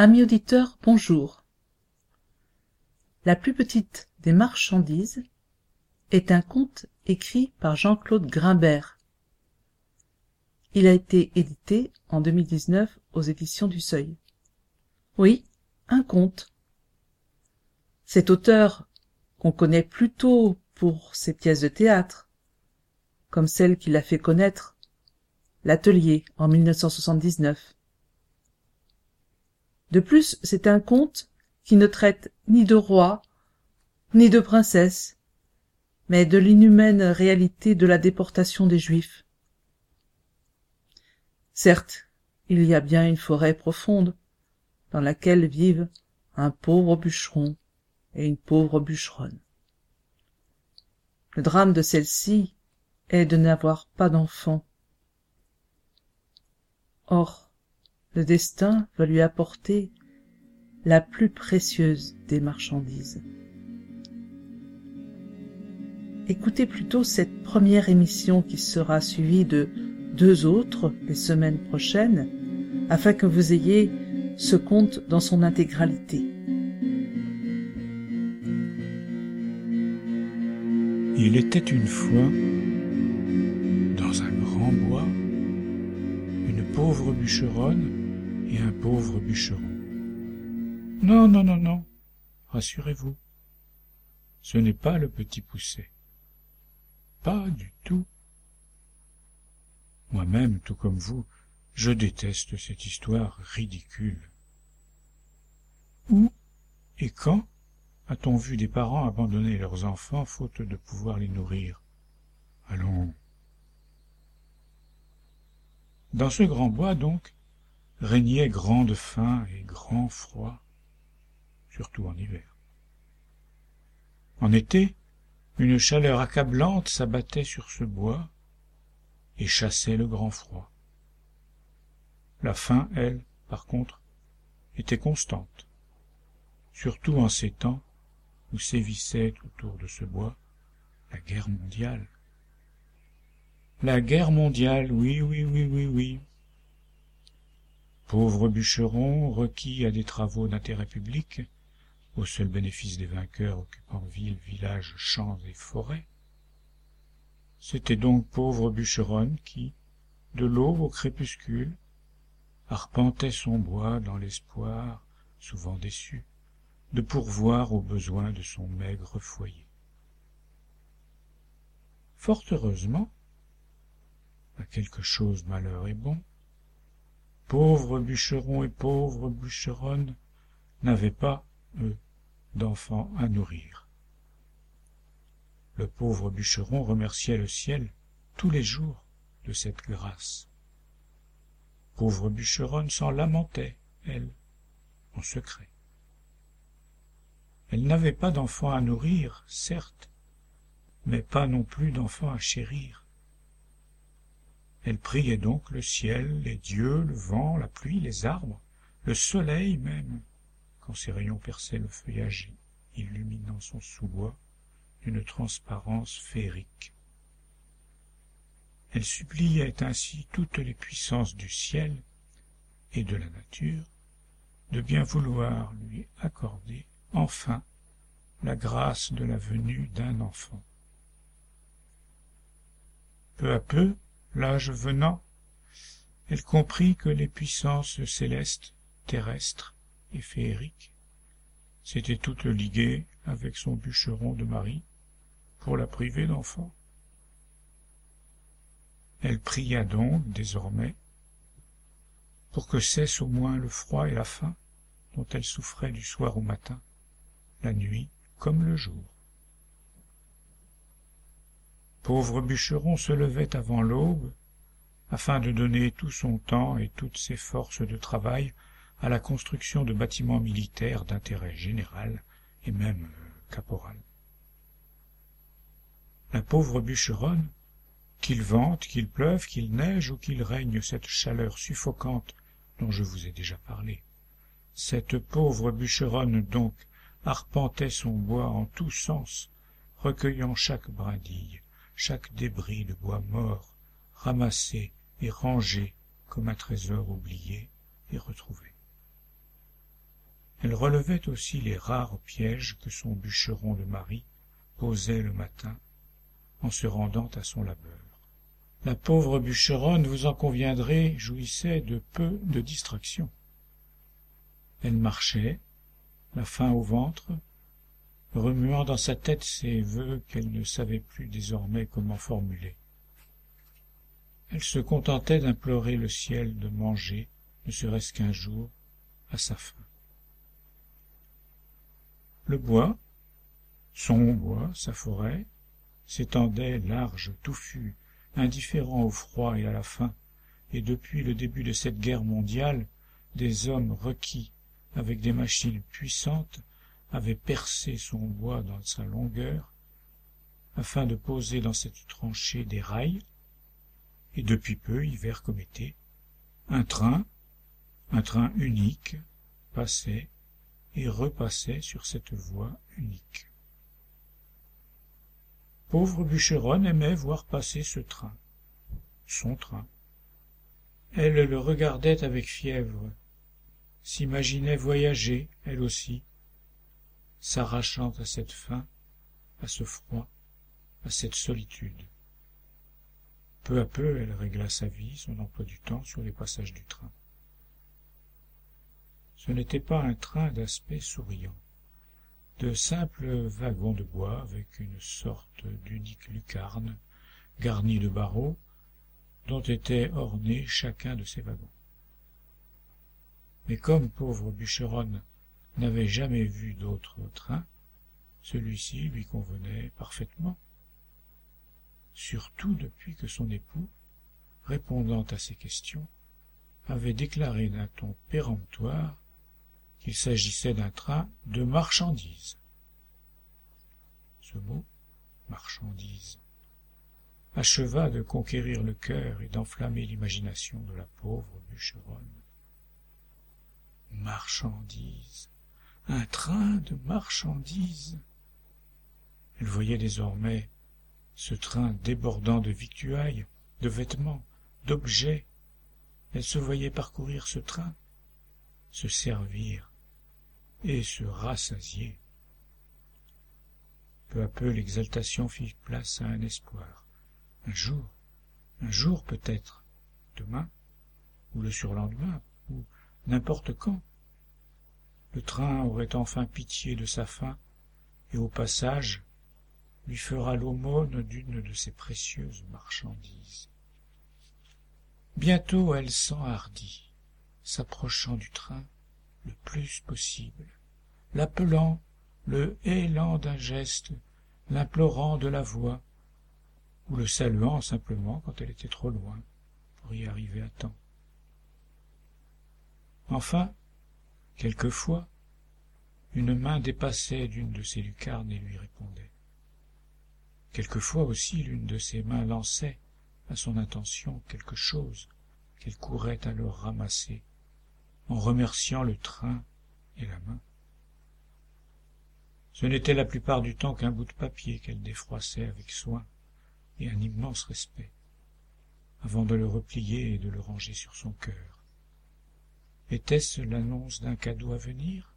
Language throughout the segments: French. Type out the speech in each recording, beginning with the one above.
Amis auditeurs, bonjour. La plus petite des marchandises est un conte écrit par Jean-Claude Grimbert. Il a été édité en 2019 aux éditions du Seuil. Oui, un conte. Cet auteur, qu'on connaît plutôt pour ses pièces de théâtre, comme celle qu'il a fait connaître, L'Atelier en 1979. De plus, c'est un conte qui ne traite ni de roi, ni de princesse, mais de l'inhumaine réalité de la déportation des Juifs. Certes, il y a bien une forêt profonde, dans laquelle vivent un pauvre bûcheron et une pauvre bûcheronne. Le drame de celle-ci est de n'avoir pas d'enfant. Or, le destin va lui apporter la plus précieuse des marchandises. Écoutez plutôt cette première émission qui sera suivie de deux autres les semaines prochaines afin que vous ayez ce conte dans son intégralité. il était une fois, pauvre bûcheronne et un pauvre bûcheron. Non, non, non, non, rassurez-vous, ce n'est pas le petit pousset. Pas du tout. Moi-même, tout comme vous, je déteste cette histoire ridicule. Où et quand a-t-on vu des parents abandonner leurs enfants faute de pouvoir les nourrir? Allons. Dans ce grand bois, donc, régnait grande faim et grand froid, surtout en hiver. En été, une chaleur accablante s'abattait sur ce bois et chassait le grand froid. La faim, elle, par contre, était constante, surtout en ces temps où sévissait autour de ce bois la guerre mondiale. La guerre mondiale, oui, oui, oui, oui, oui. Pauvre bûcheron, requis à des travaux d'intérêt public, au seul bénéfice des vainqueurs occupant villes, villages, champs et forêts. C'était donc pauvre bûcheronne qui, de l'aube au crépuscule, arpentait son bois dans l'espoir, souvent déçu, de pourvoir aux besoins de son maigre foyer. Fort heureusement, à quelque chose malheur est bon, pauvres bûcherons et pauvres bûcheronnes n'avaient pas, eux, d'enfants à nourrir. Le pauvre bûcheron remerciait le ciel tous les jours de cette grâce. Pauvre bûcheronne s'en lamentait, elle, en secret. Elle n'avait pas d'enfants à nourrir, certes, mais pas non plus d'enfants à chérir. Elle priait donc le ciel, les dieux, le vent, la pluie, les arbres, le soleil même, quand ses rayons perçaient le feuillage illuminant son sous-bois d'une transparence féerique. Elle suppliait ainsi toutes les puissances du ciel et de la nature de bien vouloir lui accorder enfin la grâce de la venue d'un enfant. Peu à peu, l'âge venant, Elle comprit que les puissances célestes, terrestres et féeriques s'étaient toutes liguées avec son bûcheron de mari pour la priver d'enfants. Elle pria donc désormais pour que cesse au moins le froid et la faim dont elle souffrait du soir au matin, la nuit comme le jour. Pauvre bûcheron se levait avant l'aube, afin de donner tout son temps et toutes ses forces de travail à la construction de bâtiments militaires d'intérêt général et même euh, caporal. La pauvre bûcheronne, qu'il vente, qu'il pleuve, qu'il neige ou qu'il règne cette chaleur suffocante dont je vous ai déjà parlé, cette pauvre bûcheronne donc arpentait son bois en tous sens, recueillant chaque brindille, chaque débris de bois mort, ramassé et rangé comme un trésor oublié et retrouvé. Elle relevait aussi les rares pièges que son bûcheron de mari posait le matin en se rendant à son labeur. La pauvre bûcheronne, vous en conviendrez, jouissait de peu de distraction. Elle marchait, la faim au ventre, remuant dans sa tête ses vœux qu'elle ne savait plus désormais comment formuler. Elle se contentait d'implorer le ciel de manger, ne serait-ce qu'un jour, à sa faim. Le bois, son bois, sa forêt, s'étendait large, touffu, indifférent au froid et à la faim, et depuis le début de cette guerre mondiale, des hommes requis avec des machines puissantes avaient percé son bois dans sa longueur, afin de poser dans cette tranchée des rails, et depuis peu, hiver comme été, un train, un train unique, passait et repassait sur cette voie unique. Pauvre bûcheronne aimait voir passer ce train, son train. Elle le regardait avec fièvre, s'imaginait voyager, elle aussi, s'arrachant à cette faim, à ce froid, à cette solitude. Peu à peu, elle régla sa vie, son emploi du temps sur les passages du train. Ce n'était pas un train d'aspect souriant de simples wagons de bois avec une sorte d'unique lucarne garnie de barreaux dont était orné chacun de ces wagons. Mais comme pauvre bûcheronne n'avait jamais vu d'autre train, celui-ci lui convenait parfaitement, surtout depuis que son époux, répondant à ses questions, avait déclaré d'un ton péremptoire qu'il s'agissait d'un train de marchandises. Ce mot, marchandise, acheva de conquérir le cœur et d'enflammer l'imagination de la pauvre bûcheronne. Marchandises, un train de marchandises. Elle voyait désormais ce train débordant de victuailles, de vêtements, d'objets. Elle se voyait parcourir ce train, se servir et se rassasier. Peu à peu l'exaltation fit place à un espoir. Un jour, un jour peut-être, demain, ou le surlendemain, ou n'importe quand, le train aurait enfin pitié de sa faim, et au passage lui fera l'aumône d'une de ses précieuses marchandises. Bientôt elle s'enhardit s'approchant du train le plus possible, l'appelant, le hélant d'un geste, l'implorant de la voix, ou le saluant simplement quand elle était trop loin pour y arriver à temps. Enfin, quelquefois, une main dépassait d'une de ses lucarnes et lui répondait. Quelquefois aussi l'une de ses mains lançait à son intention quelque chose qu'elle courait alors ramasser en remerciant le train et la main. Ce n'était la plupart du temps qu'un bout de papier qu'elle défroissait avec soin et un immense respect, avant de le replier et de le ranger sur son cœur. Était-ce l'annonce d'un cadeau à venir?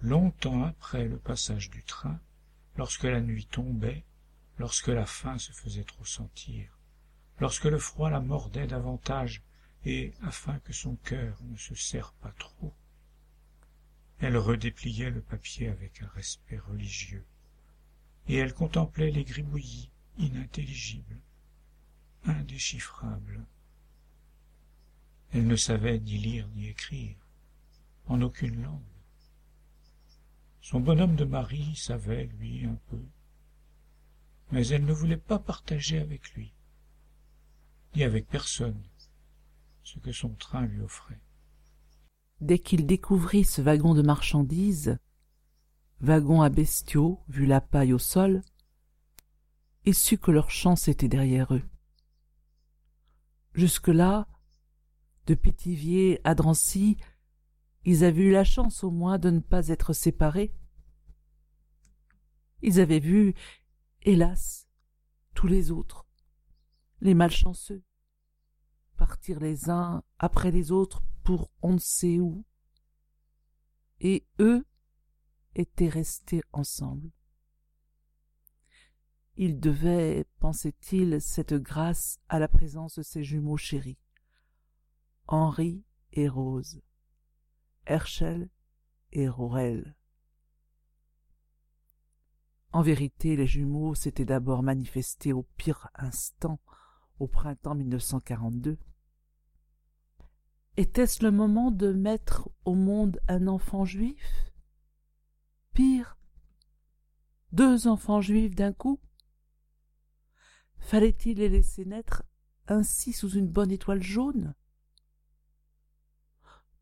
Longtemps après le passage du train, lorsque la nuit tombait, lorsque la faim se faisait trop sentir, lorsque le froid la mordait davantage, et, afin que son cœur ne se serre pas trop, elle redépliait le papier avec un respect religieux, et elle contemplait les gribouillis inintelligibles, indéchiffrables. Elle ne savait ni lire ni écrire, en aucune langue. Son bonhomme de mari savait, lui, un peu, mais elle ne voulait pas partager avec lui, ni avec personne, ce que son train lui offrait. Dès qu'il découvrit ce wagon de marchandises, wagon à bestiaux, vu la paille au sol, il sut que leur chance était derrière eux. Jusque-là, de Pithiviers à Drancy, ils avaient eu la chance au moins de ne pas être séparés. Ils avaient vu, hélas, tous les autres, les malchanceux, partir les uns après les autres pour on ne sait où, et eux étaient restés ensemble. Ils devaient, pensait-il, cette grâce à la présence de ses jumeaux chéris, Henri et Rose, Herschel et Rorel. En vérité, les jumeaux s'étaient d'abord manifestés au pire instant, au printemps 1942. Était-ce le moment de mettre au monde un enfant juif? Pire, deux enfants juifs d'un coup? Fallait-il les laisser naître ainsi sous une bonne étoile jaune?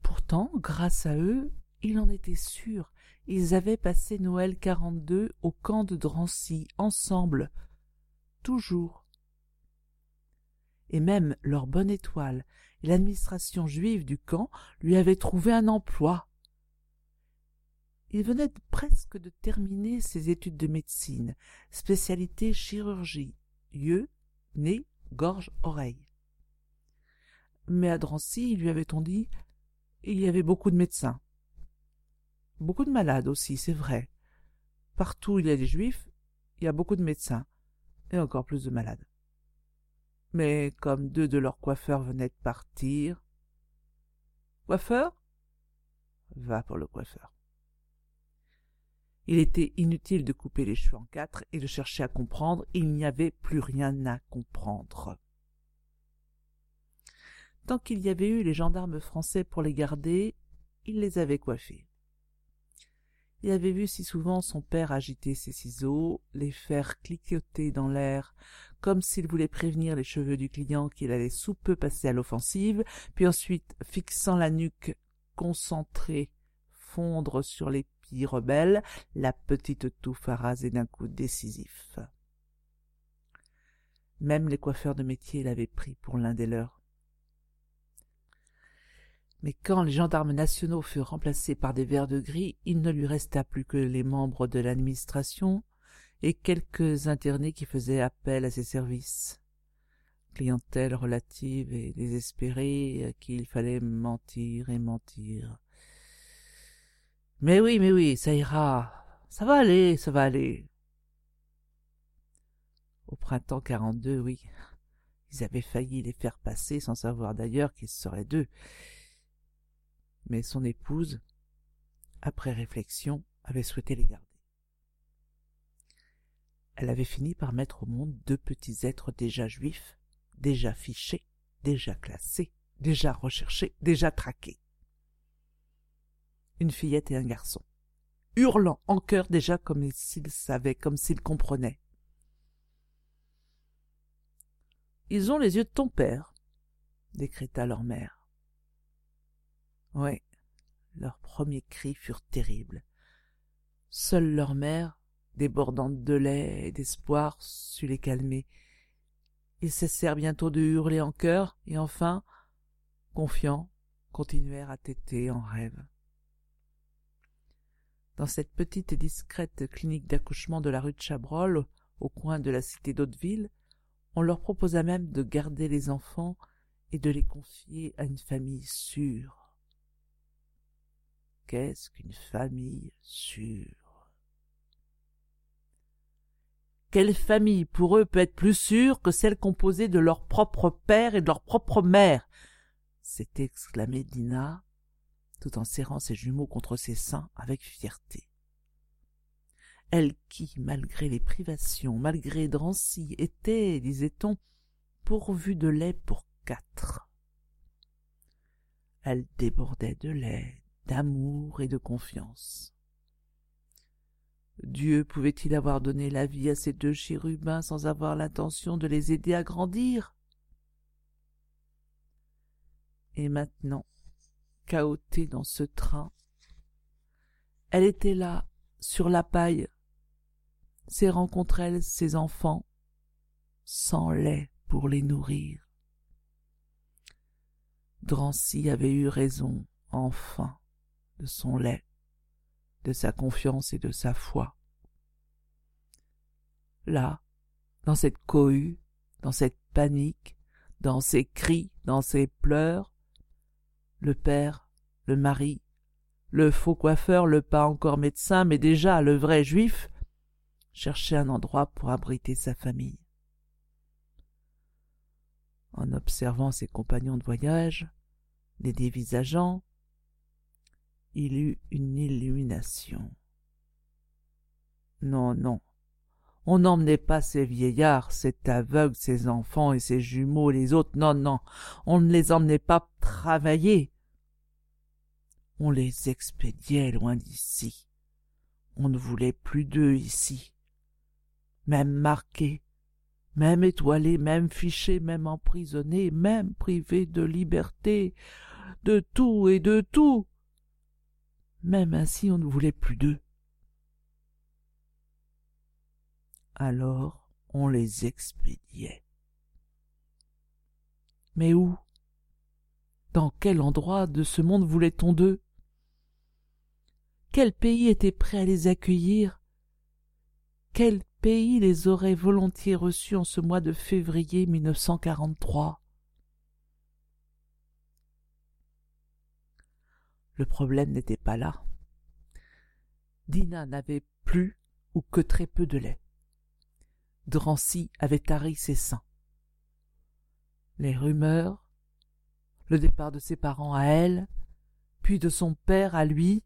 Pourtant, grâce à eux, il en était sûr, ils avaient passé Noël 42 au camp de Drancy, ensemble, toujours. Et même leur bonne étoile et l'administration juive du camp lui avaient trouvé un emploi. Il venait presque de terminer ses études de médecine, spécialité chirurgie, yeux, nez, gorge, oreille. Mais à Drancy, lui avait-on dit, il y avait beaucoup de médecins. Beaucoup de malades aussi, c'est vrai. Partout où il y a des juifs, il y a beaucoup de médecins, et encore plus de malades. Mais comme deux de leurs coiffeurs venaient de partir... Coiffeur? Va pour le coiffeur. Il était inutile de couper les cheveux en quatre et de chercher à comprendre, il n'y avait plus rien à comprendre. Tant qu'il y avait eu les gendarmes français pour les garder, il les avait coiffés. Il avait vu si souvent son père agiter ses ciseaux, les faire cliqueter dans l'air, comme s'il voulait prévenir les cheveux du client qu'il allait sous peu passer à l'offensive, puis ensuite, fixant la nuque concentrée, fondre sur les pieds rebelles, la petite touffe à raser d'un coup décisif. Même les coiffeurs de métier l'avaient pris pour l'un des leurs. Mais quand les gendarmes nationaux furent remplacés par des verres de gris, il ne lui resta plus que les membres de l'administration et quelques internés qui faisaient appel à ses services. Clientèle relative et désespérée à qui il fallait mentir et mentir. Mais oui, mais oui, ça ira. Ça va aller, ça va aller. Au printemps 42, oui. Ils avaient failli les faire passer sans savoir d'ailleurs qu'ils seraient d'eux mais son épouse, après réflexion, avait souhaité les garder. Elle avait fini par mettre au monde deux petits êtres déjà juifs, déjà fichés, déjà classés, déjà recherchés, déjà traqués. Une fillette et un garçon, hurlant en chœur déjà comme s'ils savaient, comme s'ils comprenaient. Ils ont les yeux de ton père, décréta leur mère. Oui, leurs premiers cris furent terribles. Seule leur mère, débordante de lait et d'espoir, sut les calmer. Ils cessèrent bientôt de hurler en chœur, et enfin, confiants, continuèrent à téter en rêve. Dans cette petite et discrète clinique d'accouchement de la rue de Chabrol, au coin de la cité d'Hauteville, on leur proposa même de garder les enfants et de les confier à une famille sûre qu'est-ce qu'une famille sûre? Quelle famille pour eux peut être plus sûre que celle composée de leur propre père et de leur propre mère? s'est exclamée Dina, tout en serrant ses jumeaux contre ses seins avec fierté. Elle qui, malgré les privations, malgré Drancy, était, disait-on, pourvue de lait pour quatre. Elle débordait de lait, d'amour et de confiance. Dieu pouvait-il avoir donné la vie à ces deux chérubins sans avoir l'intention de les aider à grandir? Et maintenant, chaotée dans ce train, elle était là, sur la paille, serrant contre elle ses enfants, sans lait pour les nourrir. Drancy avait eu raison, enfin, de son lait de sa confiance et de sa foi. Là, dans cette cohue, dans cette panique, dans ces cris, dans ces pleurs, le père, le mari, le faux coiffeur, le pas encore médecin, mais déjà le vrai juif, cherchait un endroit pour abriter sa famille. En observant ses compagnons de voyage, les dévisageant, il eut une illumination. Non, non. On n'emmenait pas ces vieillards, cet aveugle, ces enfants et ces jumeaux, les autres. Non, non. On ne les emmenait pas travailler. On les expédiait loin d'ici. On ne voulait plus d'eux ici. Même marqués, même étoilés, même fichés, même emprisonnés, même privés de liberté, de tout et de tout. Même ainsi on ne voulait plus d'eux. Alors on les expédiait. Mais où? Dans quel endroit de ce monde voulait-on d'eux? Quel pays était prêt à les accueillir? Quel pays les aurait volontiers reçus en ce mois de février 1943 Le problème n'était pas là. Dina n'avait plus ou que très peu de lait. Drancy avait tari ses seins. Les rumeurs, le départ de ses parents à elle, puis de son père à lui,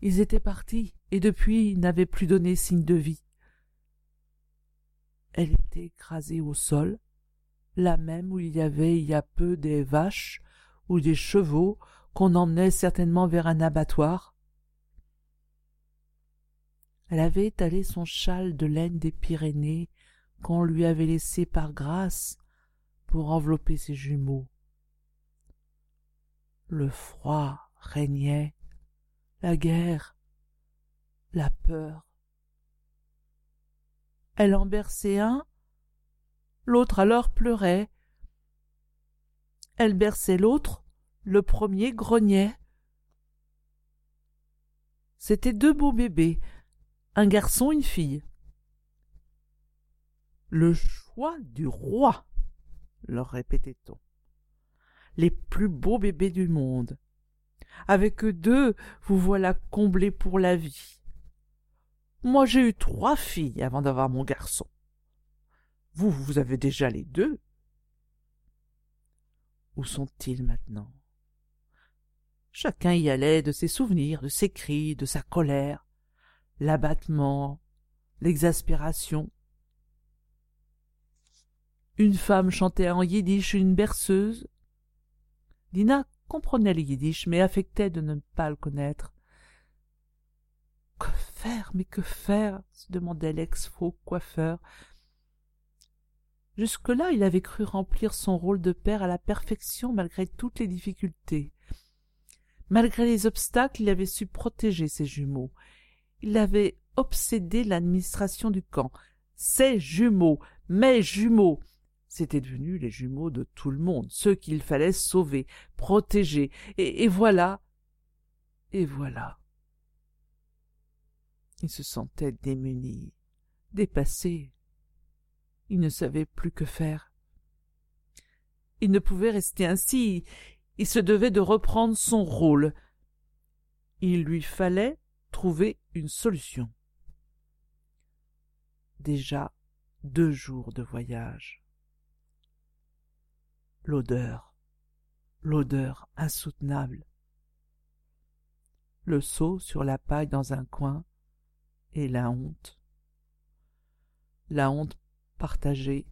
ils étaient partis et depuis n'avaient plus donné signe de vie. Elle était écrasée au sol, là même où il y avait il y a peu des vaches ou des chevaux qu'on emmenait certainement vers un abattoir. Elle avait étalé son châle de laine des Pyrénées qu'on lui avait laissé par grâce pour envelopper ses jumeaux. Le froid régnait, la guerre, la peur. Elle en berçait un, l'autre alors pleurait, elle berçait l'autre, le premier grognait. C'étaient deux beaux bébés, un garçon, une fille. Le choix du roi, leur répétait-on. Les plus beaux bébés du monde. Avec eux deux, vous voilà comblés pour la vie. Moi j'ai eu trois filles avant d'avoir mon garçon. Vous, vous avez déjà les deux. Où sont-ils maintenant? Chacun y allait de ses souvenirs, de ses cris, de sa colère, l'abattement, l'exaspération. Une femme chantait en yiddish une berceuse. Dina comprenait le yiddish, mais affectait de ne pas le connaître. Que faire, mais que faire? se demandait l'ex-faux coiffeur. Jusque-là, il avait cru remplir son rôle de père à la perfection malgré toutes les difficultés. Malgré les obstacles, il avait su protéger ses jumeaux. Il avait obsédé l'administration du camp. Ses jumeaux, mes jumeaux, c'étaient devenus les jumeaux de tout le monde, ceux qu'il fallait sauver, protéger. Et, et voilà. Et voilà. Il se sentait démuni, dépassé, il ne savait plus que faire. Il ne pouvait rester ainsi, il se devait de reprendre son rôle. Il lui fallait trouver une solution. déjà deux jours de voyage. L'odeur, l'odeur insoutenable. Le seau sur la paille dans un coin et la honte. La honte partagée,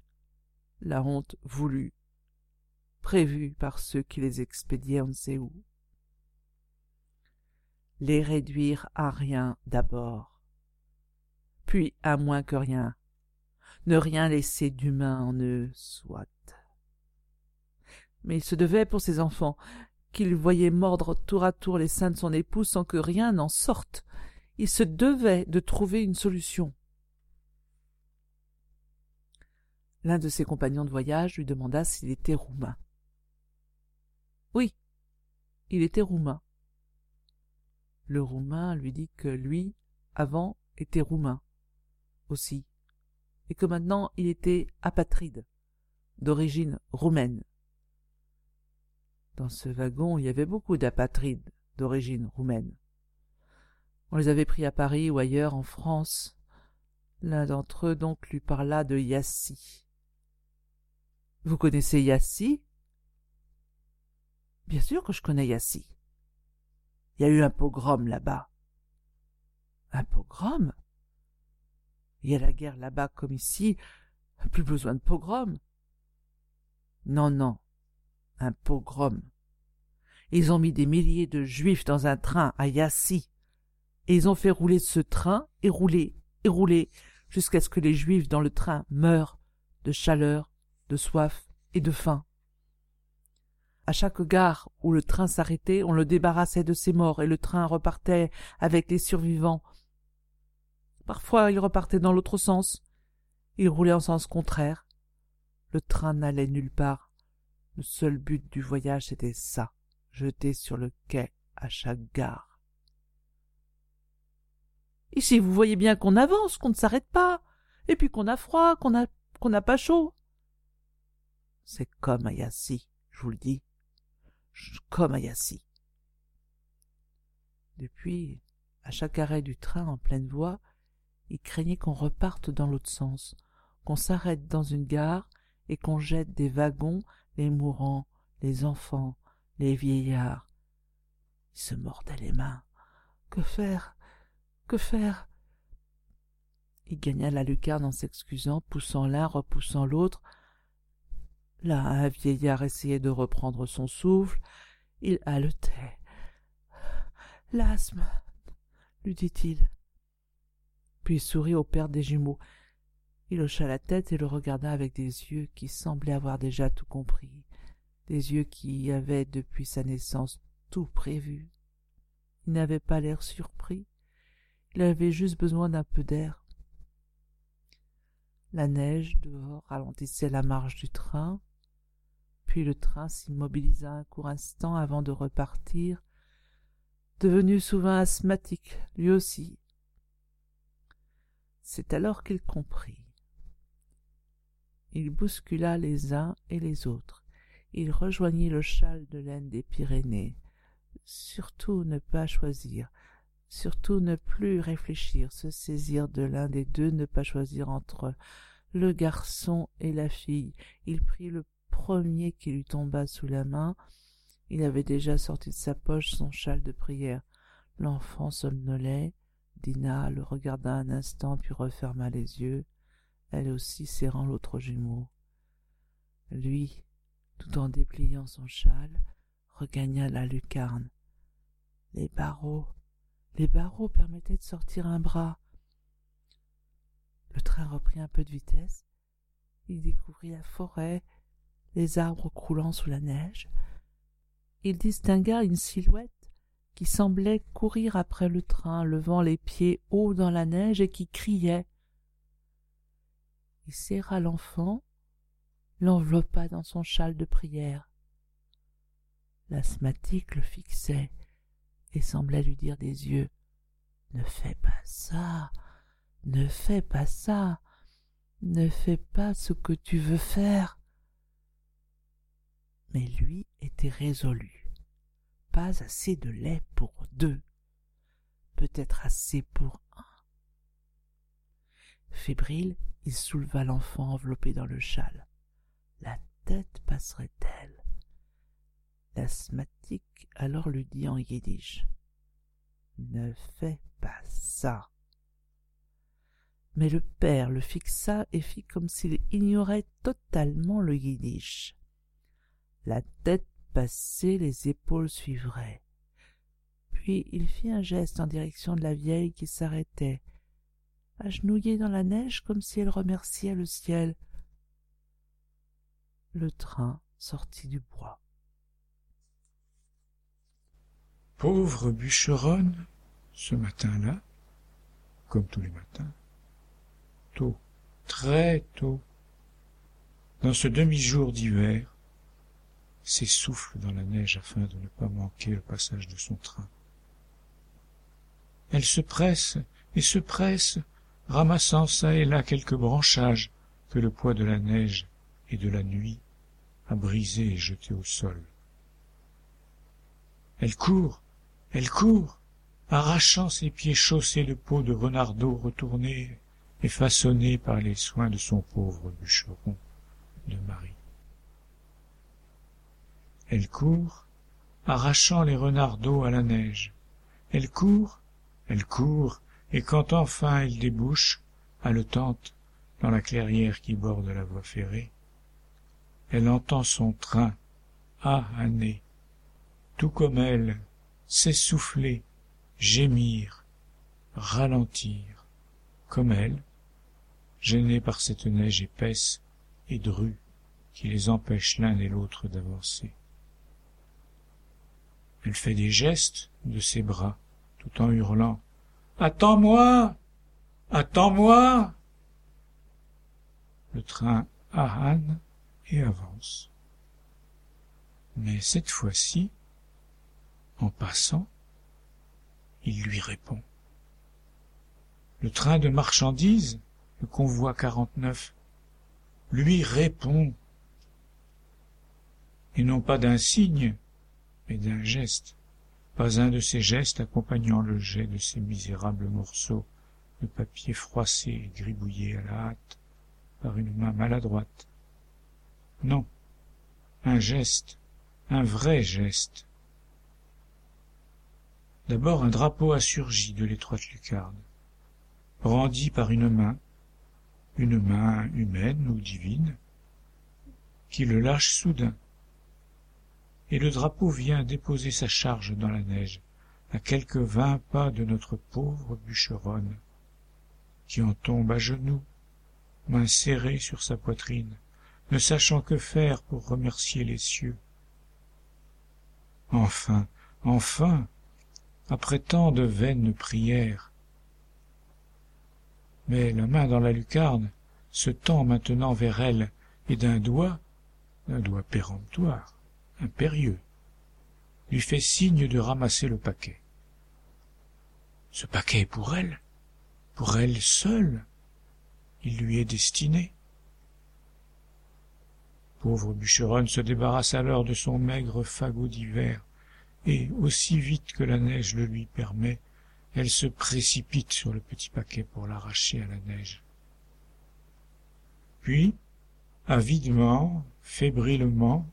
la honte voulue, prévue par ceux qui les expédiaient on ne sait où. Les réduire à rien d'abord, puis à moins que rien, ne rien laisser d'humain en eux, soit. Mais il se devait pour ses enfants, qu'il voyait mordre tour à tour les seins de son épouse sans que rien n'en sorte. Il se devait de trouver une solution. L'un de ses compagnons de voyage lui demanda s'il était roumain. Oui, il était roumain. Le roumain lui dit que lui, avant, était roumain aussi et que maintenant il était apatride, d'origine roumaine. Dans ce wagon, il y avait beaucoup d'apatrides d'origine roumaine. On les avait pris à Paris ou ailleurs en France. L'un d'entre eux donc lui parla de Yassi. Vous connaissez Yassi? Bien sûr que je connais Yassi. Il y a eu un pogrom là-bas. Un pogrom? Il y a la guerre là-bas comme ici, plus besoin de pogrom. Non, non, un pogrom. Ils ont mis des milliers de juifs dans un train à Yassi, et ils ont fait rouler ce train, et rouler, et rouler, jusqu'à ce que les juifs dans le train meurent de chaleur, de soif et de faim. À chaque gare où le train s'arrêtait, on le débarrassait de ses morts, et le train repartait avec les survivants Parfois il repartait dans l'autre sens. Il roulait en sens contraire. Le train n'allait nulle part. Le seul but du voyage c'était ça, jeter sur le quai à chaque gare. Ici vous voyez bien qu'on avance, qu'on ne s'arrête pas, et puis qu'on a froid, qu'on n'a pas chaud. C'est comme à Yassi, je vous le dis. Comme à Yassi. Depuis, à chaque arrêt du train en pleine voie, il craignait qu'on reparte dans l'autre sens, qu'on s'arrête dans une gare et qu'on jette des wagons les mourants, les enfants, les vieillards. Il se mordait les mains. Que faire? Que faire? Il gagna la lucarne en s'excusant, poussant l'un, repoussant l'autre. Là, un vieillard essayait de reprendre son souffle. Il haletait. L'asthme, lui dit-il puis il sourit au père des jumeaux. Il hocha la tête et le regarda avec des yeux qui semblaient avoir déjà tout compris, des yeux qui avaient depuis sa naissance tout prévu. Il n'avait pas l'air surpris, il avait juste besoin d'un peu d'air. La neige dehors ralentissait la marche du train, puis le train s'immobilisa un court instant avant de repartir, devenu souvent asthmatique, lui aussi, c'est alors qu'il comprit. Il bouscula les uns et les autres. Il rejoignit le châle de laine des Pyrénées. Surtout ne pas choisir, surtout ne plus réfléchir, se saisir de l'un des deux, ne pas choisir entre le garçon et la fille. Il prit le premier qui lui tomba sous la main. Il avait déjà sorti de sa poche son châle de prière. L'enfant somnolait. Dina le regarda un instant puis referma les yeux, elle aussi serrant l'autre jumeau. Lui, tout en dépliant son châle, regagna la lucarne. Les barreaux, les barreaux permettaient de sortir un bras. Le train reprit un peu de vitesse. Il découvrit la forêt, les arbres croulant sous la neige. Il distingua une silhouette qui semblait courir après le train, levant les pieds hauts dans la neige et qui criait. Il serra l'enfant, l'enveloppa dans son châle de prière. L'asthmatique le fixait et semblait lui dire des yeux Ne fais pas ça, ne fais pas ça, ne fais pas ce que tu veux faire. Mais lui était résolu pas assez de lait pour deux, peut-être assez pour un. Fébrile, il souleva l'enfant enveloppé dans le châle. La tête passerait-elle? L'asthmatique alors lui dit en yiddish. Ne fais pas ça. Mais le père le fixa et fit comme s'il ignorait totalement le yiddish. La tête passée, les épaules suivraient. Puis il fit un geste en direction de la vieille qui s'arrêtait, agenouillée dans la neige comme si elle remerciait le ciel. Le train sortit du bois. Pauvre bûcheronne, ce matin-là, comme tous les matins, tôt, très tôt, dans ce demi-jour d'hiver, s'essouffle dans la neige afin de ne pas manquer le passage de son train. Elle se presse et se presse, ramassant çà et là quelques branchages que le poids de la neige et de la nuit a brisés et jetés au sol. Elle court, elle court, arrachant ses pieds chaussés de peau de renardeau retournée et façonnée par les soins de son pauvre bûcheron de Marie. Elle court, arrachant les renardeaux à la neige. Elle court, elle court, et quand enfin elle débouche, haletante, dans la clairière qui borde la voie ferrée, elle entend son train, ah année, tout comme elle, s'essouffler, gémir, ralentir, comme elle, gênée par cette neige épaisse et drue qui les empêche l'un et l'autre d'avancer. Elle fait des gestes de ses bras, tout en hurlant Attends-moi Attends-moi Le train ahane et avance. Mais cette fois-ci, en passant, il lui répond. Le train de marchandises, le convoi 49, lui répond, et non pas d'un signe, mais d'un geste, pas un de ces gestes accompagnant le jet de ces misérables morceaux de papier froissé et gribouillé à la hâte par une main maladroite. Non, un geste, un vrai geste, D'abord un drapeau a surgi de l'étroite lucarne, brandi par une main, une main humaine ou divine, qui le lâche soudain. Et le drapeau vient déposer sa charge dans la neige, à quelques vingt pas de notre pauvre bûcheronne, qui en tombe à genoux, main serrée sur sa poitrine, ne sachant que faire pour remercier les cieux. Enfin, enfin, après tant de vaines prières. Mais la main dans la lucarne se tend maintenant vers elle, et d'un doigt, d'un doigt péremptoire, impérieux, lui fait signe de ramasser le paquet. Ce paquet est pour elle, pour elle seule, il lui est destiné. Pauvre bûcheronne se débarrasse alors de son maigre fagot d'hiver, et aussi vite que la neige le lui permet, elle se précipite sur le petit paquet pour l'arracher à la neige. Puis, avidement, fébrilement,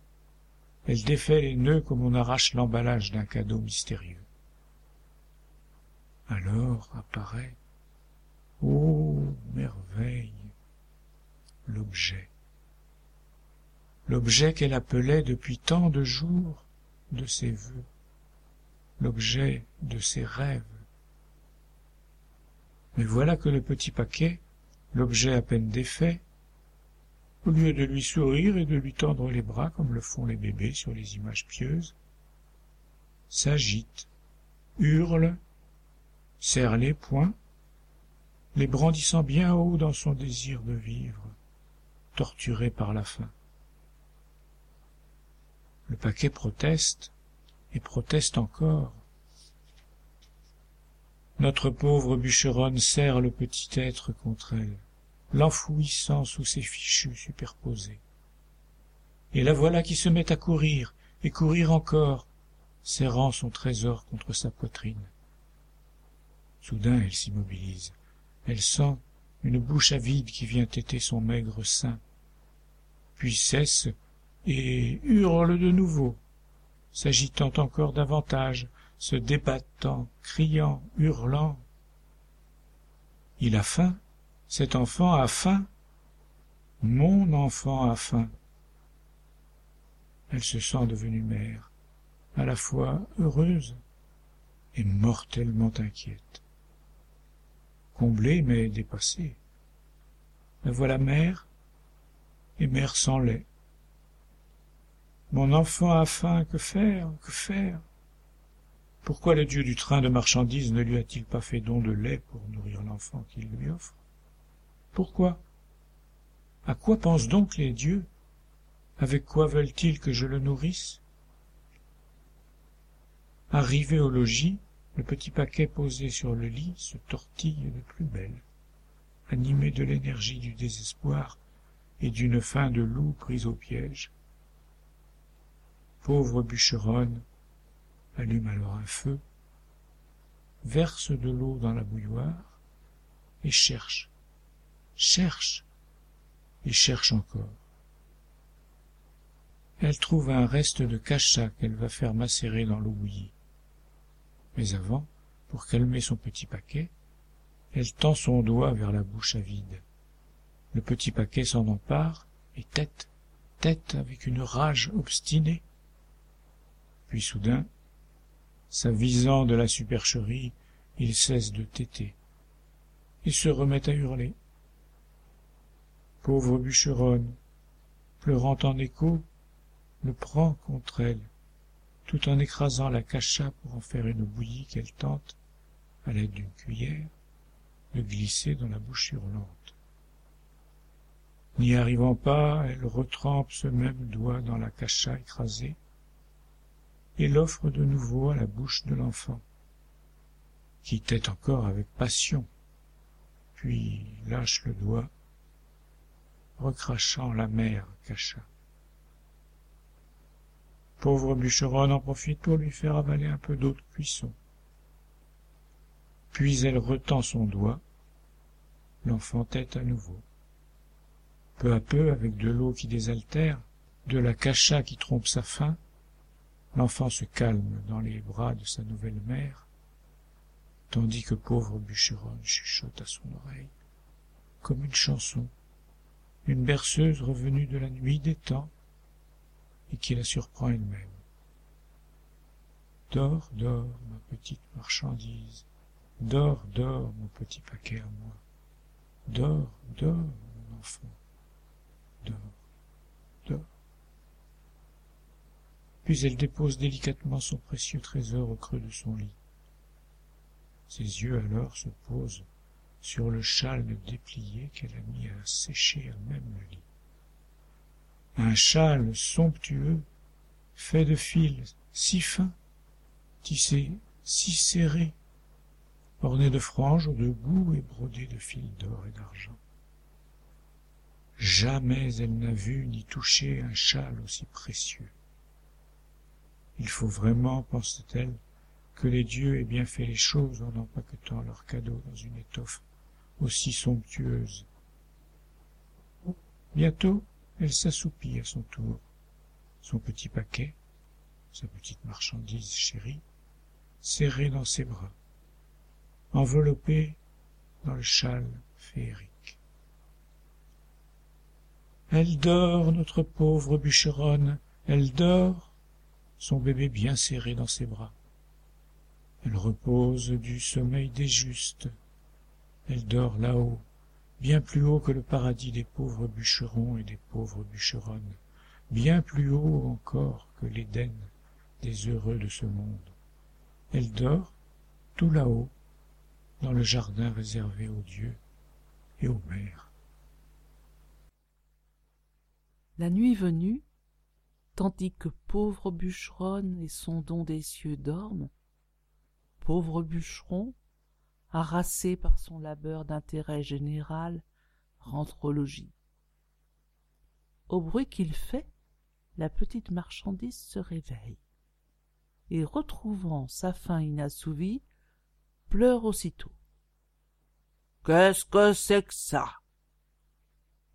elle défait les nœuds comme on arrache l'emballage d'un cadeau mystérieux. Alors apparaît, ô merveille, l'objet. L'objet qu'elle appelait depuis tant de jours de ses vœux l'objet de ses rêves. Mais voilà que le petit paquet, l'objet à peine défait, au lieu de lui sourire et de lui tendre les bras comme le font les bébés sur les images pieuses, s'agite, hurle, serre les poings, les brandissant bien haut dans son désir de vivre, torturé par la faim. Le paquet proteste, et proteste encore. Notre pauvre bûcheronne serre le petit être contre elle, l'enfouissant sous ses fichus superposés. Et la voilà qui se met à courir, et courir encore, serrant son trésor contre sa poitrine. Soudain elle s'immobilise. Elle sent, une bouche avide qui vient téter son maigre sein, puis cesse et hurle de nouveau, s'agitant encore davantage, se débattant, criant, hurlant. Il a faim, cet enfant a faim, mon enfant a faim. Elle se sent devenue mère, à la fois heureuse et mortellement inquiète. Comblée mais dépassée. La voilà mère, et mère sans lait. Mon enfant a faim, que faire, que faire? Pourquoi le dieu du train de marchandises ne lui a-t-il pas fait don de lait pour nourrir l'enfant qu'il lui offre? Pourquoi? À quoi pensent donc les dieux? Avec quoi veulent-ils que je le nourrisse? Arrivé au logis, le petit paquet posé sur le lit se tortille de plus belle, animé de l'énergie du désespoir et d'une faim de loup prise au piège. Pauvre bûcheronne allume alors un feu, verse de l'eau dans la bouilloire et cherche, cherche et cherche encore. Elle trouve un reste de cacha qu'elle va faire macérer dans l'eau bouillie mais avant pour calmer son petit paquet elle tend son doigt vers la bouche avide le petit paquet s'en empare et tête tête avec une rage obstinée puis soudain s'avisant de la supercherie il cesse de téter et se remet à hurler pauvre bûcheronne pleurant en écho le prend contre elle tout en écrasant la cacha pour en faire une bouillie qu'elle tente, à l'aide d'une cuillère, de glisser dans la bouche hurlante. N'y arrivant pas, elle retrempe ce même doigt dans la cacha écrasée et l'offre de nouveau à la bouche de l'enfant, qui tête encore avec passion, puis lâche le doigt, recrachant la mère cacha. Pauvre bûcheronne en profite pour lui faire avaler un peu d'eau de cuisson. Puis elle retend son doigt, l'enfant tête à nouveau. Peu à peu, avec de l'eau qui désaltère, de la cacha qui trompe sa faim, l'enfant se calme dans les bras de sa nouvelle mère, tandis que pauvre bûcheronne chuchote à son oreille, comme une chanson, une berceuse revenue de la nuit des temps, et qui la surprend elle-même. Dors, dors, ma petite marchandise, dors, dors, mon petit paquet à moi, dors, dors, mon enfant, dors, dors. Puis elle dépose délicatement son précieux trésor au creux de son lit. Ses yeux alors se posent sur le châle déplié qu'elle a mis à sécher à même le lit. Un châle somptueux fait de fils si fins tissé si serré orné de franges de bout et brodé de fils d'or et d'argent. Jamais elle n'a vu ni touché un châle aussi précieux il faut vraiment pense-t-elle que les dieux aient bien fait les choses en empaquetant leurs cadeaux dans une étoffe aussi somptueuse. Bientôt elle s'assoupit à son tour. Son petit paquet sa petite marchandise chérie serrée dans ses bras enveloppée dans le châle féerique. Elle dort notre pauvre bûcheronne elle dort son bébé bien serré dans ses bras elle repose du sommeil des justes elle dort là-haut bien plus haut que le paradis des pauvres bûcherons et des pauvres bûcheronnes, bien plus haut encore que l'Éden des heureux de ce monde. Elle dort tout là-haut, dans le jardin réservé aux dieux et aux mères. La nuit venue, tandis que pauvre bûcheronne et son don des cieux dorment, pauvre bûcheron, harassé par son labeur d'intérêt général, rentre au logis. Au bruit qu'il fait, la petite marchandise se réveille, et retrouvant sa faim inassouvie, pleure aussitôt. Qu'est-ce que c'est que ça?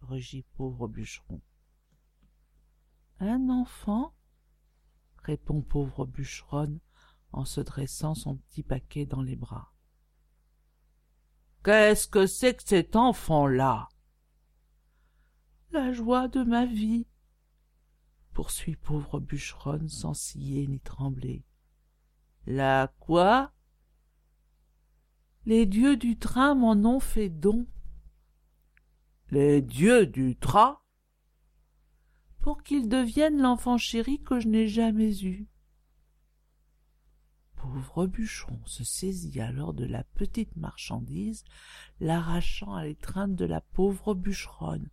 rugit pauvre bûcheron. Un enfant? répond pauvre bûcheronne en se dressant son petit paquet dans les bras. Qu'est-ce que c'est que cet enfant-là? La joie de ma vie, poursuit pauvre bûcheronne sans scier ni trembler. La quoi? Les dieux du train m'en ont fait don. Les dieux du train? Pour qu'ils deviennent l'enfant chéri que je n'ai jamais eu pauvre bûcheron se saisit alors de la petite marchandise, l'arrachant à l'étreinte de la pauvre bûcheronne,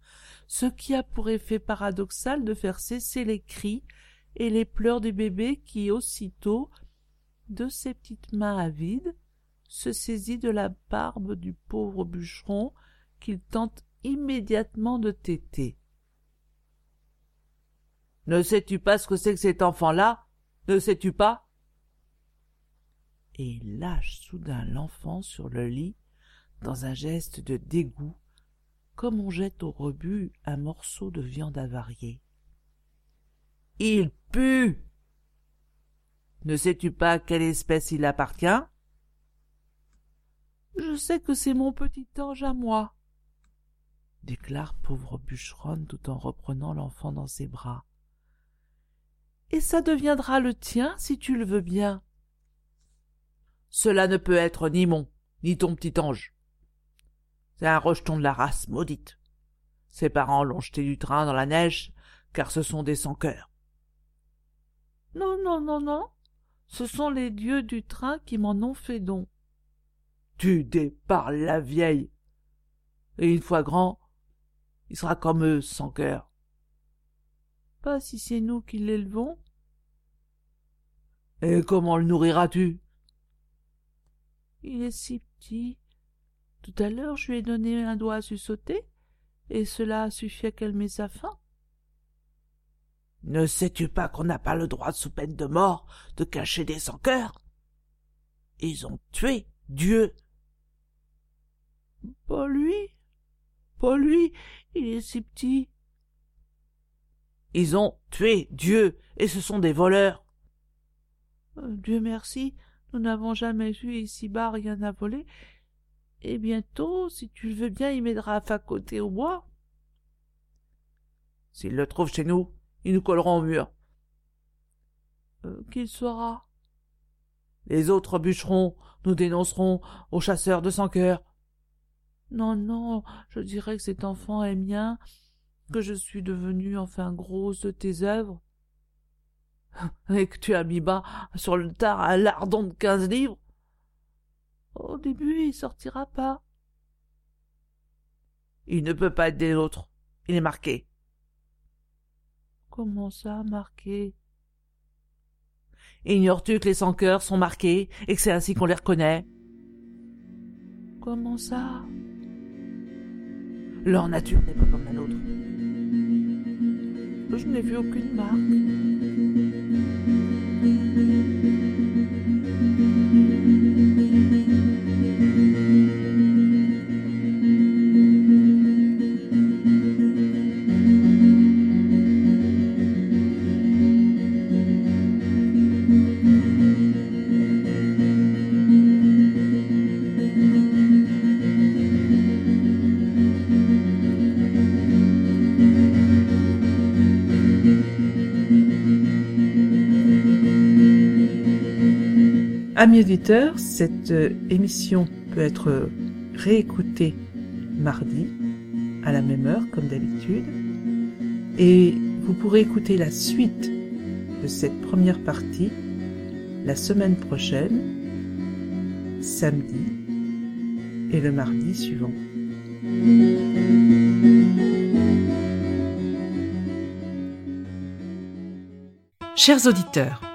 ce qui a pour effet paradoxal de faire cesser les cris et les pleurs du bébé qui aussitôt, de ses petites mains avides, se saisit de la barbe du pauvre bûcheron qu'il tente immédiatement de téter. Ne sais-tu pas ce que c'est que cet enfant-là? Ne sais-tu pas? Et il lâche soudain l'enfant sur le lit dans un geste de dégoût, comme on jette au rebut un morceau de viande avariée. Il pue. Ne sais-tu pas à quelle espèce il appartient? Je sais que c'est mon petit ange à moi, déclare pauvre bûcheronne tout en reprenant l'enfant dans ses bras. Et ça deviendra le tien si tu le veux bien. Cela ne peut être ni mon, ni ton petit ange. C'est un rejeton de la race maudite. Ses parents l'ont jeté du train dans la neige, car ce sont des sans-cœurs. Non, non, non, non. Ce sont les dieux du train qui m'en ont fait don. Tu déparles la vieille. Et une fois grand, il sera comme eux, sans cœur. Pas si c'est nous qui l'élevons. Et comment le nourriras-tu? Il est si petit. Tout à l'heure je lui ai donné un doigt à sauter, et cela a suffi à calmer sa faim. Ne sais-tu pas qu'on n'a pas le droit, sous peine de mort, de cacher des sans-cœurs Ils ont tué Dieu. Pas lui. Pas lui. Il est si petit. Ils ont tué Dieu, et ce sont des voleurs. Euh, Dieu merci, nous n'avons jamais eu ici-bas rien à voler, et bientôt, si tu le veux bien, il m'aidera à facoter au bois. S'il le trouve chez nous, ils nous colleront au mur. Euh, qu'il sera Les autres bûcherons nous dénonceront aux chasseurs de sans cœur. Non, non, je dirais que cet enfant est mien, que je suis devenue enfin grosse de tes œuvres, et que tu as mis bas sur le tard un lardon de quinze livres. Au début, il sortira pas. Il ne peut pas être des autres. Il est marqué. Comment ça, marqué? Ignores-tu que les sans-cœurs sont marqués et que c'est ainsi qu'on les reconnaît? Comment ça? Leur nature n'est pas comme la nôtre. Je n'ai vu aucune marque. Amis auditeurs, cette euh, émission peut être réécoutée mardi à la même heure comme d'habitude et vous pourrez écouter la suite de cette première partie la semaine prochaine, samedi et le mardi suivant. Chers auditeurs,